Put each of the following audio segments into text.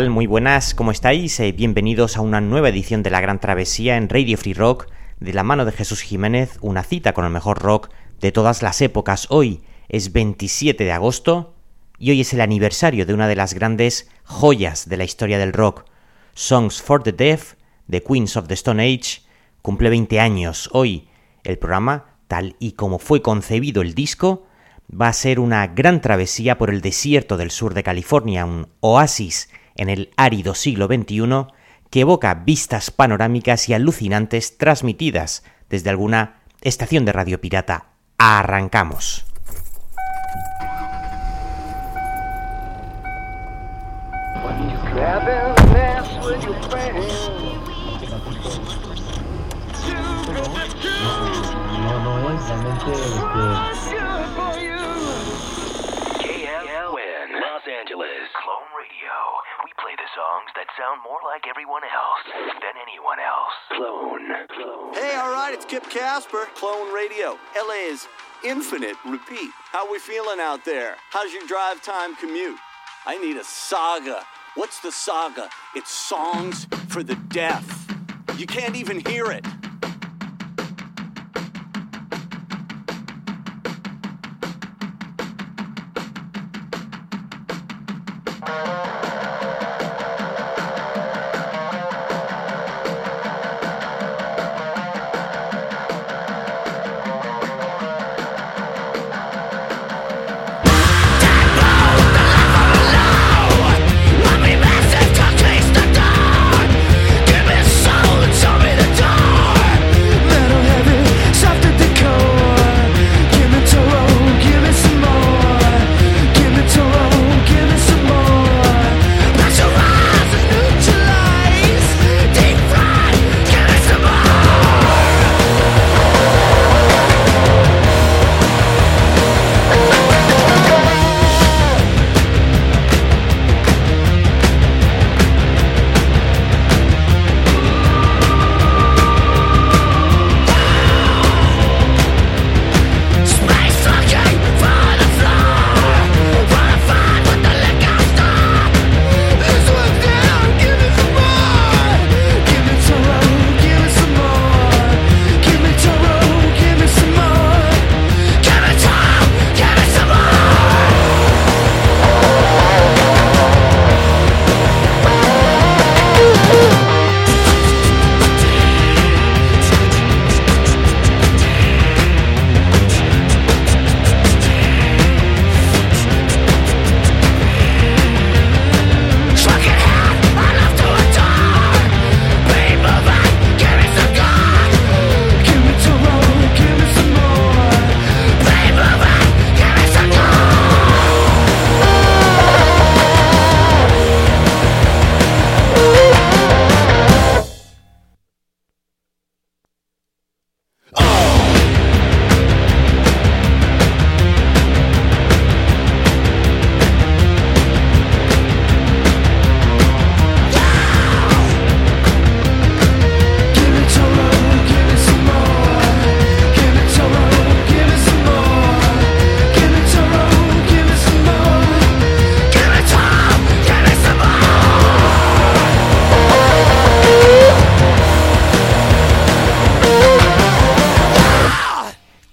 Muy buenas, ¿cómo estáis? Eh, bienvenidos a una nueva edición de La Gran Travesía en Radio Free Rock, de la mano de Jesús Jiménez, una cita con el mejor rock de todas las épocas. Hoy es 27 de agosto y hoy es el aniversario de una de las grandes joyas de la historia del rock. Songs for the Deaf, de Queens of the Stone Age, cumple 20 años. Hoy el programa, tal y como fue concebido el disco, va a ser una gran travesía por el desierto del sur de California, un oasis en el árido siglo XXI que evoca vistas panorámicas y alucinantes transmitidas desde alguna estación de radio pirata. Arrancamos. Songs that sound more like everyone else than anyone else. Clone. Clone. Hey, all right, it's Kip Casper, Clone Radio. LA is infinite. Repeat. How we feeling out there? How's your drive time commute? I need a saga. What's the saga? It's songs for the deaf. You can't even hear it.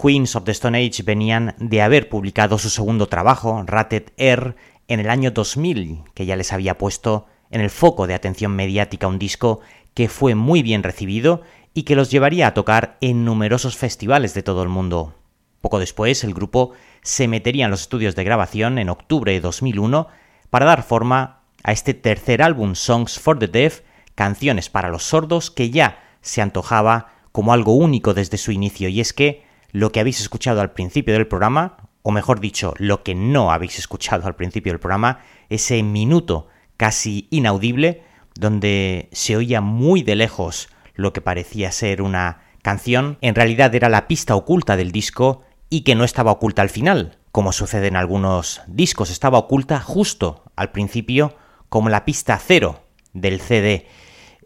Queens of the Stone Age venían de haber publicado su segundo trabajo, Rated Air, en el año 2000, que ya les había puesto en el foco de atención mediática un disco que fue muy bien recibido y que los llevaría a tocar en numerosos festivales de todo el mundo. Poco después, el grupo se metería en los estudios de grabación en octubre de 2001 para dar forma a este tercer álbum Songs for the Deaf, canciones para los sordos, que ya se antojaba como algo único desde su inicio, y es que lo que habéis escuchado al principio del programa, o mejor dicho, lo que no habéis escuchado al principio del programa, ese minuto casi inaudible donde se oía muy de lejos lo que parecía ser una canción, en realidad era la pista oculta del disco y que no estaba oculta al final, como sucede en algunos discos, estaba oculta justo al principio como la pista cero del CD.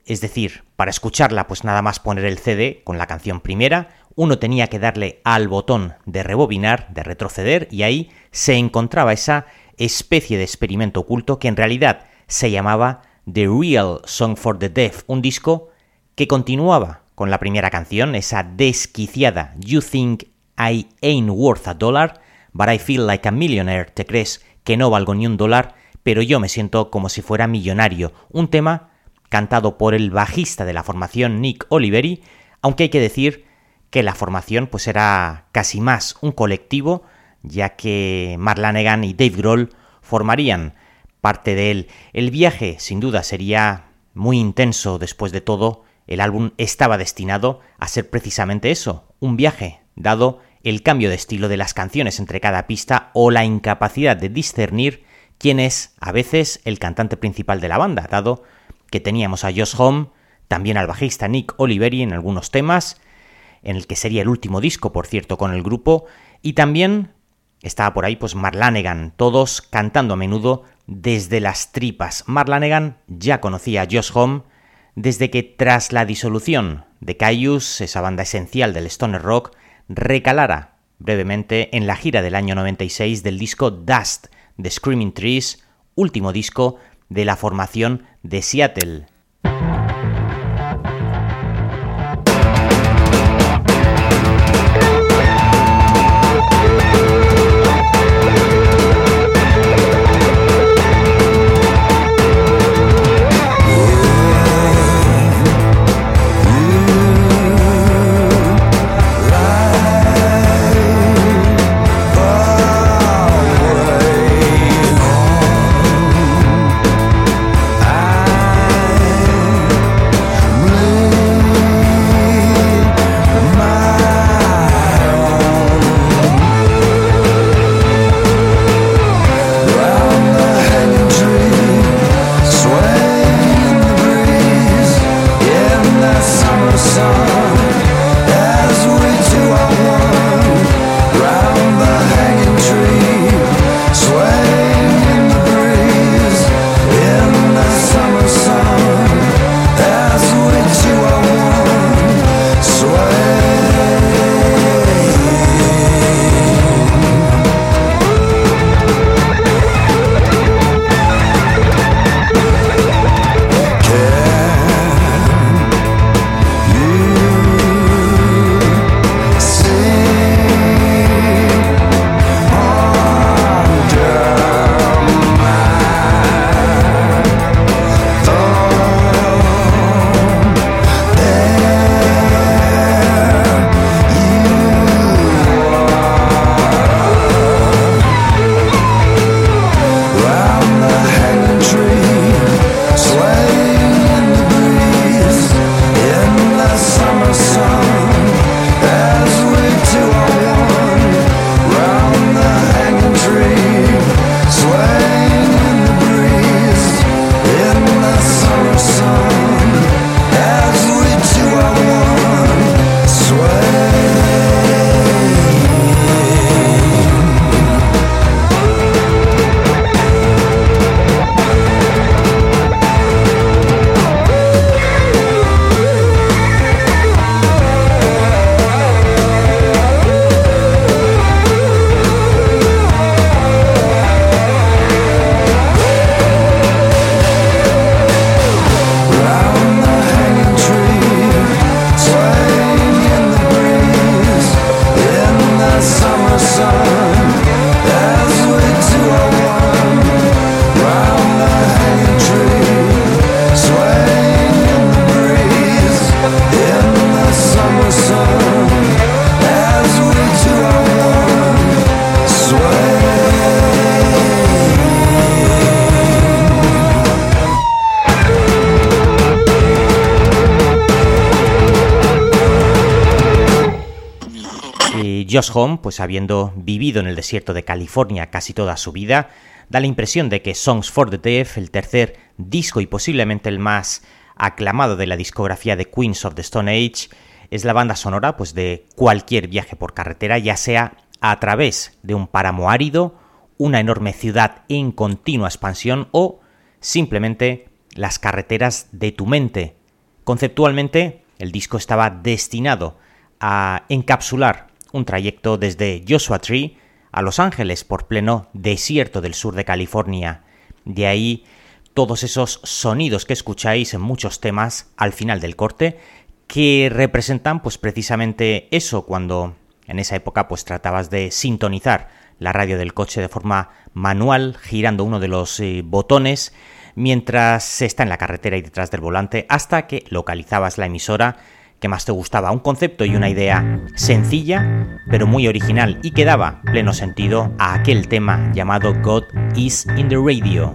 Es decir, para escucharla pues nada más poner el CD con la canción primera, uno tenía que darle al botón de rebobinar, de retroceder, y ahí se encontraba esa especie de experimento oculto que en realidad se llamaba The Real Song for the Deaf, un disco que continuaba con la primera canción, esa desquiciada You Think I Ain't Worth a Dollar, But I Feel Like a Millionaire, te crees que no valgo ni un dólar, pero yo me siento como si fuera millonario, un tema cantado por el bajista de la formación Nick Oliveri, aunque hay que decir que la formación pues era casi más un colectivo, ya que Mark Lanegan y Dave Grohl formarían parte de él. El viaje sin duda sería muy intenso después de todo, el álbum estaba destinado a ser precisamente eso, un viaje, dado el cambio de estilo de las canciones entre cada pista o la incapacidad de discernir quién es a veces el cantante principal de la banda, dado que teníamos a Josh Home, también al bajista Nick Oliveri en algunos temas, en el que sería el último disco, por cierto, con el grupo, y también estaba por ahí pues Marlanegan, todos cantando a menudo desde las tripas. Marlanegan ya conocía a Josh Home desde que tras la disolución de Caius, esa banda esencial del stoner rock, recalara brevemente en la gira del año 96 del disco Dust de Screaming Trees, último disco de la formación de Seattle. Josh Home, pues habiendo vivido en el desierto de California casi toda su vida, da la impresión de que Songs for the Deaf, el tercer disco y posiblemente el más aclamado de la discografía de Queens of the Stone Age, es la banda sonora pues de cualquier viaje por carretera, ya sea a través de un páramo árido, una enorme ciudad en continua expansión o simplemente las carreteras de tu mente. Conceptualmente, el disco estaba destinado a encapsular un trayecto desde Joshua Tree a Los Ángeles por pleno desierto del sur de California. De ahí todos esos sonidos que escucháis en muchos temas al final del corte, que representan pues precisamente eso cuando en esa época pues tratabas de sintonizar la radio del coche de forma manual, girando uno de los eh, botones mientras se está en la carretera y detrás del volante hasta que localizabas la emisora que más te gustaba. Un concepto y una idea sencilla, pero muy original y que daba pleno sentido a aquel tema llamado God is in the Radio.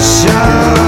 salvation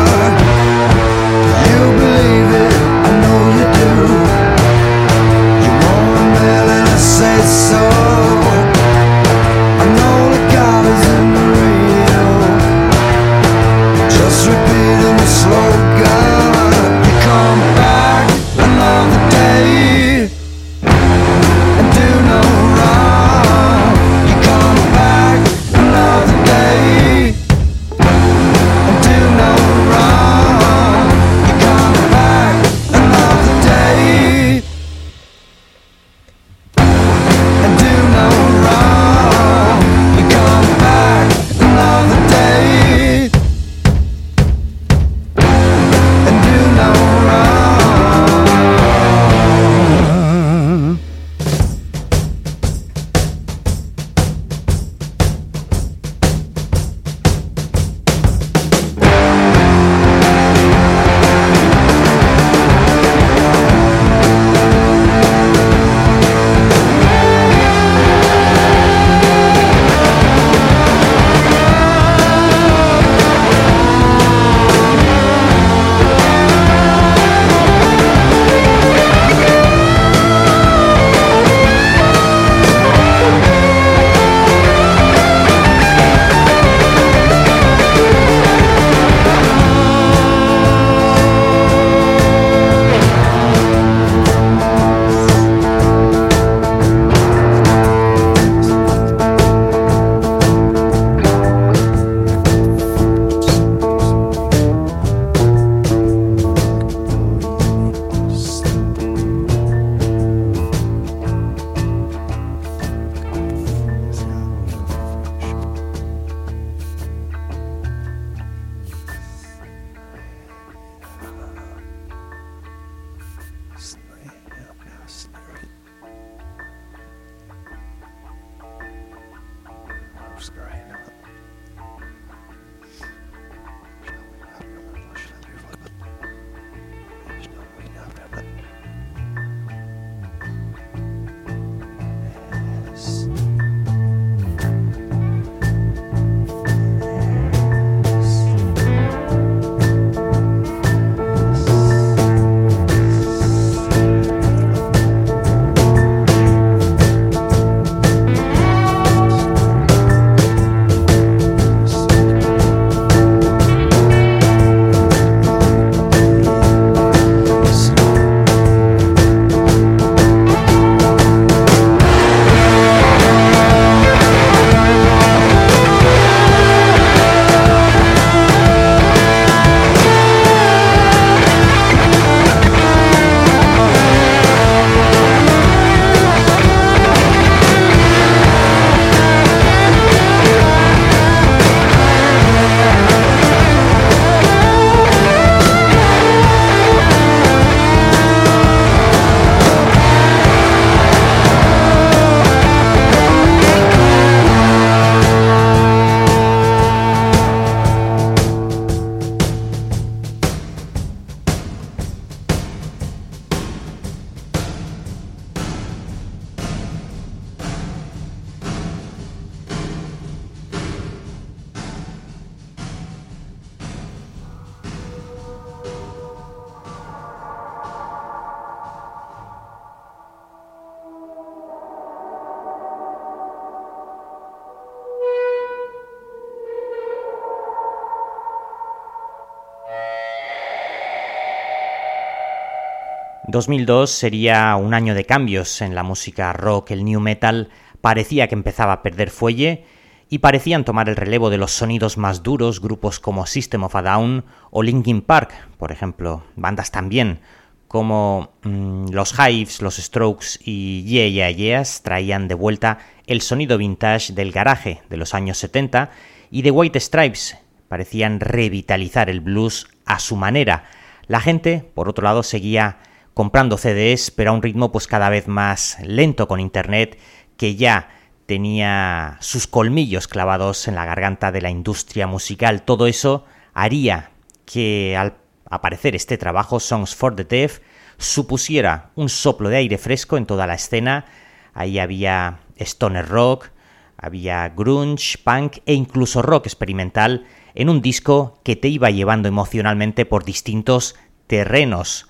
2002 sería un año de cambios en la música rock, el new metal parecía que empezaba a perder fuelle y parecían tomar el relevo de los sonidos más duros, grupos como System of a Down o Linkin Park, por ejemplo, bandas también como mm, los Hives, los Strokes y Yeah Yeah Yeahs traían de vuelta el sonido vintage del garaje de los años 70 y The White Stripes parecían revitalizar el blues a su manera. La gente, por otro lado, seguía comprando CDs, pero a un ritmo pues cada vez más lento con internet, que ya tenía sus colmillos clavados en la garganta de la industria musical. Todo eso haría que al aparecer este trabajo, Songs for the Deaf, supusiera un soplo de aire fresco en toda la escena. Ahí había stoner rock, había grunge, punk e incluso rock experimental en un disco que te iba llevando emocionalmente por distintos terrenos.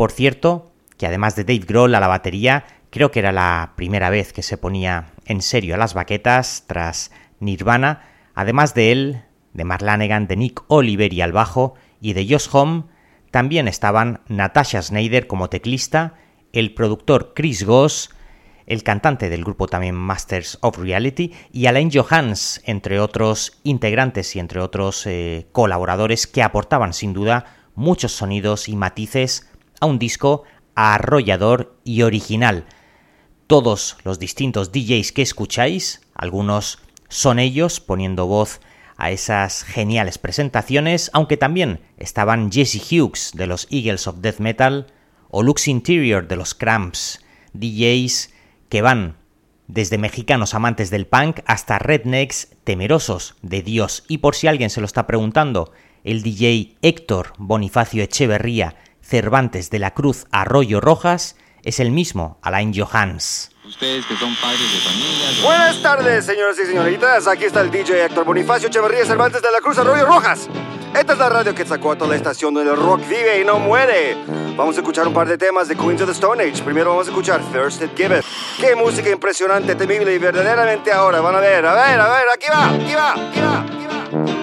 Por cierto, que además de Dave Grohl a la batería, creo que era la primera vez que se ponía en serio a las baquetas tras Nirvana, además de él, de Marlanegan, de Nick Oliveri al bajo y de Josh Home, también estaban Natasha Snyder como teclista, el productor Chris Goss, el cantante del grupo también Masters of Reality y Alain Johans, entre otros integrantes y entre otros eh, colaboradores que aportaban sin duda muchos sonidos y matices a un disco arrollador y original. Todos los distintos DJs que escucháis, algunos son ellos poniendo voz a esas geniales presentaciones, aunque también estaban Jesse Hughes de los Eagles of Death Metal o Lux Interior de los Cramps, DJs que van desde mexicanos amantes del punk hasta rednecks temerosos de Dios. Y por si alguien se lo está preguntando, el DJ Héctor Bonifacio Echeverría Cervantes de la Cruz Arroyo Rojas es el mismo Alain Johans. Ustedes que son padres de familia. Buenas tardes, señoras y señoritas. Aquí está el DJ Héctor Bonifacio Echeverría Cervantes de la Cruz Arroyo Rojas. Esta es la radio que sacó a toda la estación donde el rock vive y no muere. Vamos a escuchar un par de temas de Queens of the Stone Age. Primero vamos a escuchar First It Giveth. Qué música impresionante, temible y verdaderamente ahora. Van a ver, a ver, a ver, aquí va, aquí va, aquí va, aquí va.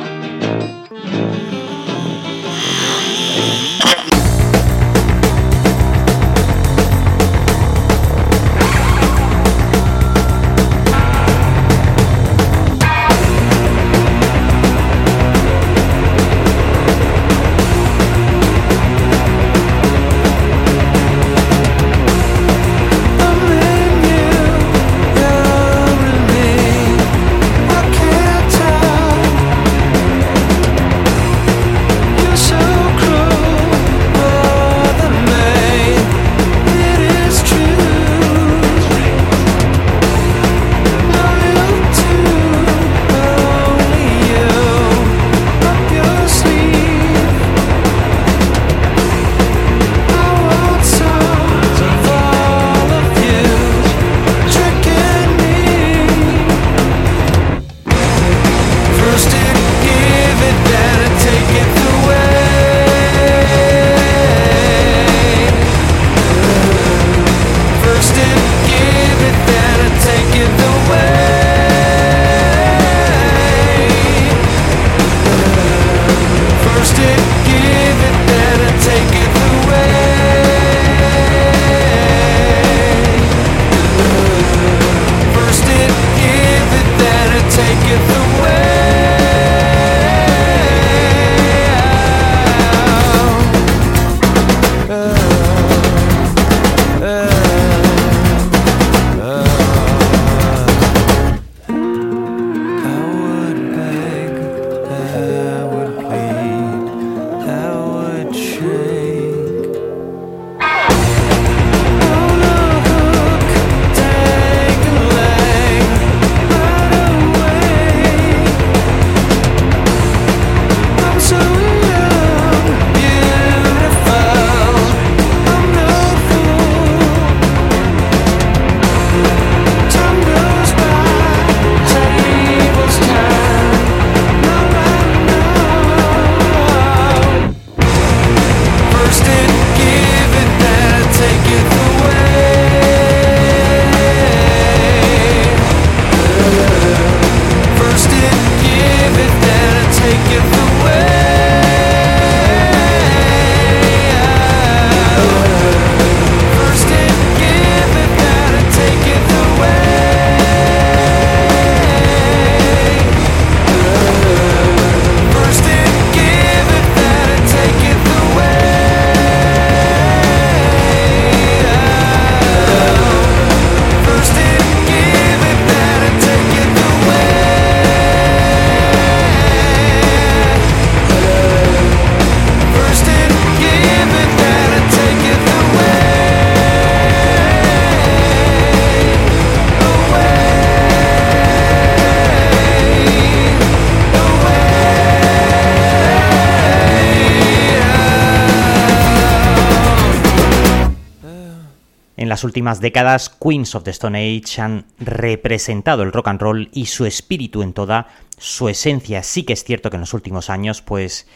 Las últimas décadas, Queens of the Stone Age han representado el rock and roll y su espíritu en toda su esencia. Sí que es cierto que en los últimos años, pues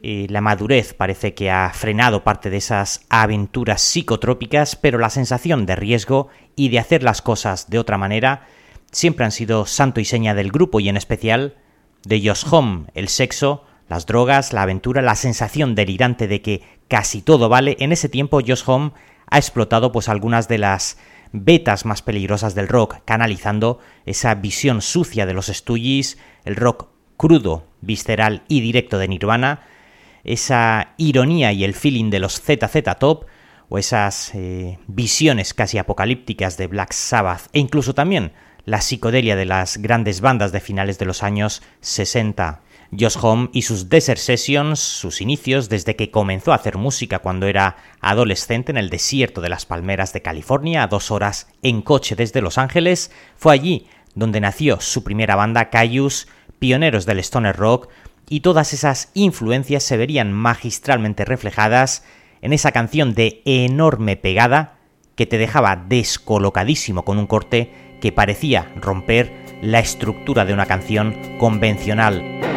eh, la madurez parece que ha frenado parte de esas aventuras psicotrópicas, pero la sensación de riesgo y de hacer las cosas de otra manera siempre han sido santo y seña del grupo y en especial de Josh Home, el sexo, las drogas, la aventura, la sensación delirante de que casi todo vale. En ese tiempo Josh Home ha explotado pues algunas de las vetas más peligrosas del rock, canalizando esa visión sucia de los Stooges, el rock crudo, visceral y directo de Nirvana, esa ironía y el feeling de los ZZ Top, o esas eh, visiones casi apocalípticas de Black Sabbath, e incluso también la psicodelia de las grandes bandas de finales de los años 60. Josh Home y sus Desert Sessions, sus inicios desde que comenzó a hacer música cuando era adolescente en el desierto de las palmeras de California, a dos horas en coche desde Los Ángeles, fue allí donde nació su primera banda Cayus, pioneros del stoner rock, y todas esas influencias se verían magistralmente reflejadas en esa canción de enorme pegada que te dejaba descolocadísimo con un corte que parecía romper la estructura de una canción convencional.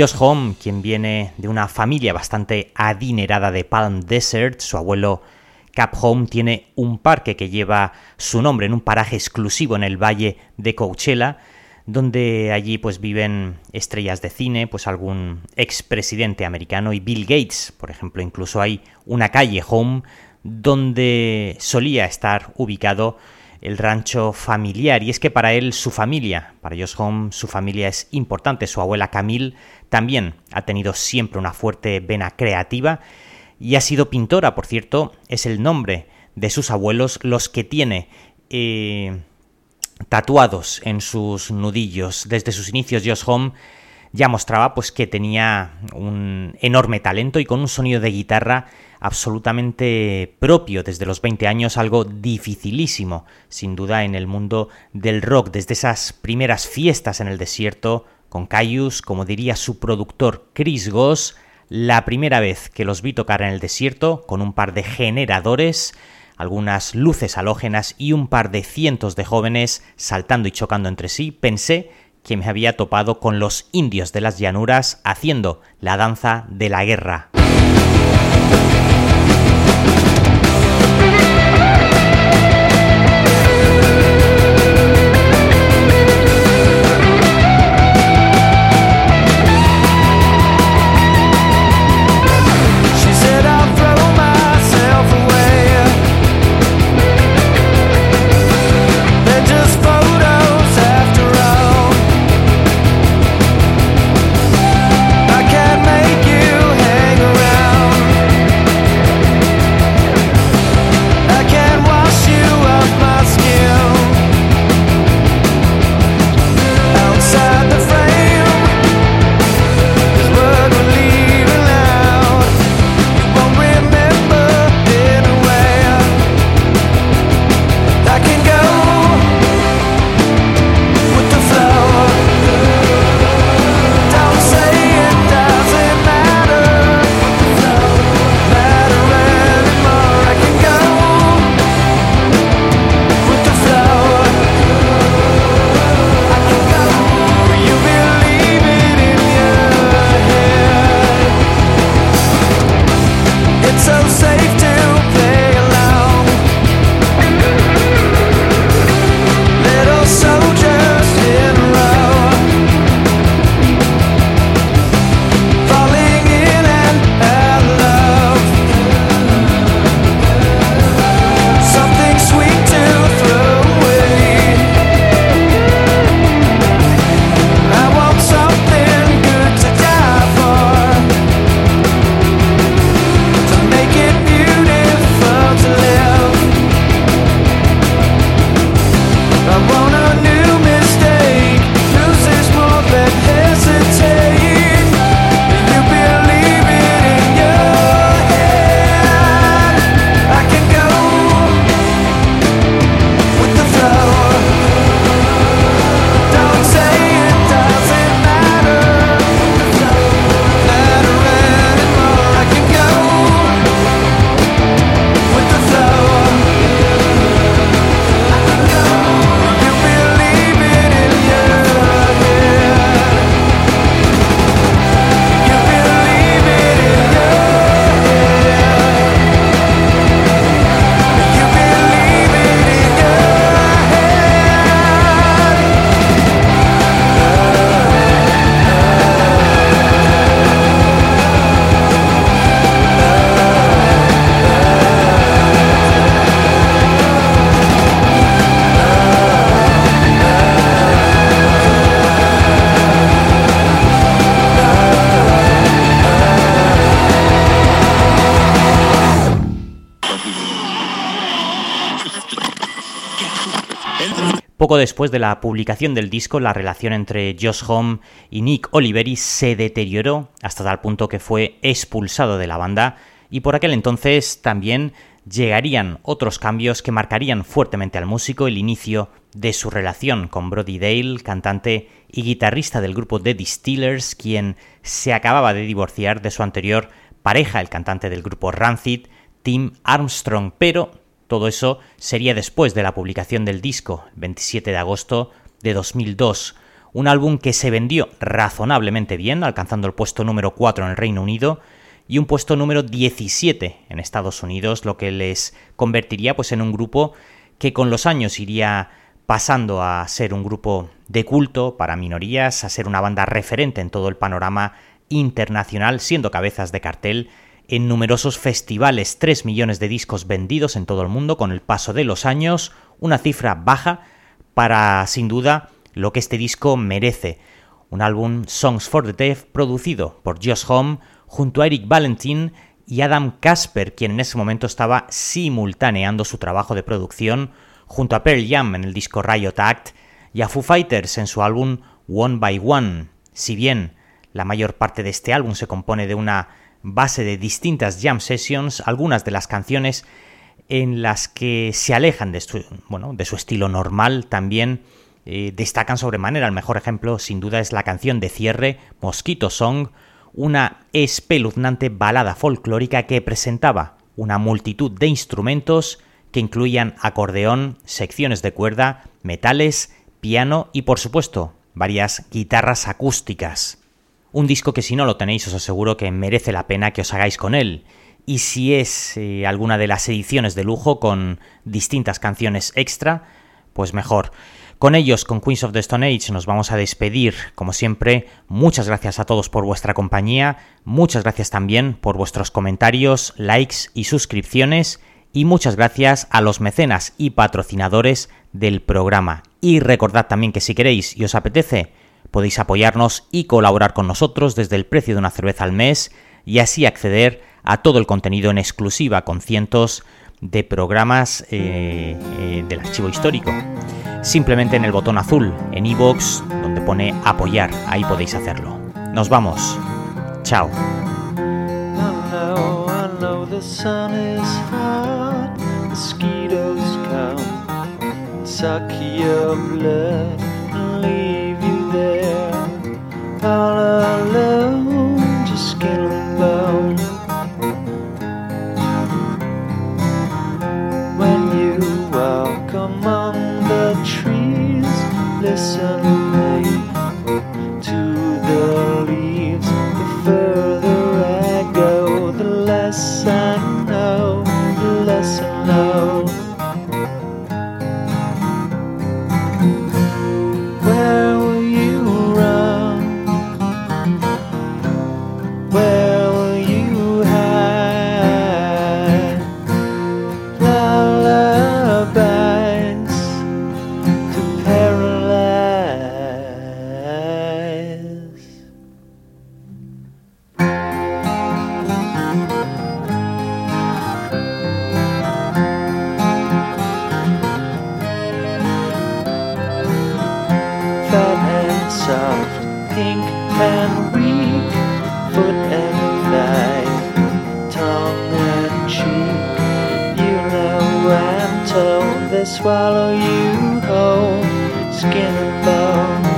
Josh Home, quien viene de una familia bastante adinerada de Palm Desert, su abuelo Cap Home tiene un parque que lleva su nombre en un paraje exclusivo en el valle de Coachella, donde allí pues viven estrellas de cine, pues algún expresidente americano y Bill Gates, por ejemplo, incluso hay una calle Home donde solía estar ubicado el rancho familiar. Y es que para él su familia, para Josh Home, su familia es importante. Su abuela Camille también ha tenido siempre una fuerte vena creativa y ha sido pintora, por cierto, es el nombre de sus abuelos los que tiene eh, tatuados en sus nudillos. Desde sus inicios Josh Home ya mostraba pues que tenía un enorme talento y con un sonido de guitarra absolutamente propio desde los 20 años, algo dificilísimo, sin duda, en el mundo del rock, desde esas primeras fiestas en el desierto, con Caius, como diría su productor Chris Goss, la primera vez que los vi tocar en el desierto, con un par de generadores, algunas luces halógenas y un par de cientos de jóvenes saltando y chocando entre sí, pensé que me había topado con los indios de las llanuras haciendo la danza de la guerra. Poco después de la publicación del disco, la relación entre Josh Home y Nick Oliveri se deterioró hasta tal punto que fue expulsado de la banda y por aquel entonces también llegarían otros cambios que marcarían fuertemente al músico el inicio de su relación con Brody Dale, cantante y guitarrista del grupo The Distillers, quien se acababa de divorciar de su anterior pareja, el cantante del grupo Rancid, Tim Armstrong, pero todo eso sería después de la publicación del disco, 27 de agosto de 2002. un álbum que se vendió razonablemente bien, alcanzando el puesto número 4 en el Reino Unido y un puesto número 17 en Estados Unidos, lo que les convertiría pues en un grupo que con los años iría pasando a ser un grupo de culto para minorías, a ser una banda referente en todo el panorama internacional, siendo cabezas de cartel en numerosos festivales, 3 millones de discos vendidos en todo el mundo con el paso de los años, una cifra baja para, sin duda, lo que este disco merece. Un álbum Songs for the Deaf producido por Josh Home junto a Eric Valentin y Adam Casper, quien en ese momento estaba simultaneando su trabajo de producción junto a Pearl Jam en el disco Riot Act y a Foo Fighters en su álbum One by One. Si bien la mayor parte de este álbum se compone de una base de distintas jam sessions, algunas de las canciones en las que se alejan de su, bueno, de su estilo normal también eh, destacan sobremanera. El mejor ejemplo, sin duda, es la canción de cierre Mosquito Song, una espeluznante balada folclórica que presentaba una multitud de instrumentos que incluían acordeón, secciones de cuerda, metales, piano y por supuesto varias guitarras acústicas. Un disco que si no lo tenéis os aseguro que merece la pena que os hagáis con él. Y si es eh, alguna de las ediciones de lujo con distintas canciones extra, pues mejor. Con ellos, con Queens of the Stone Age, nos vamos a despedir. Como siempre, muchas gracias a todos por vuestra compañía, muchas gracias también por vuestros comentarios, likes y suscripciones, y muchas gracias a los mecenas y patrocinadores del programa. Y recordad también que si queréis y os apetece, Podéis apoyarnos y colaborar con nosotros desde el precio de una cerveza al mes y así acceder a todo el contenido en exclusiva con cientos de programas eh, eh, del archivo histórico. Simplemente en el botón azul, en iVoox, donde pone apoyar, ahí podéis hacerlo. Nos vamos. Chao. all alone, just getting by. Soft, pink and weak foot and thigh, tongue and cheek. You know I'm told they swallow you whole, skin and bone.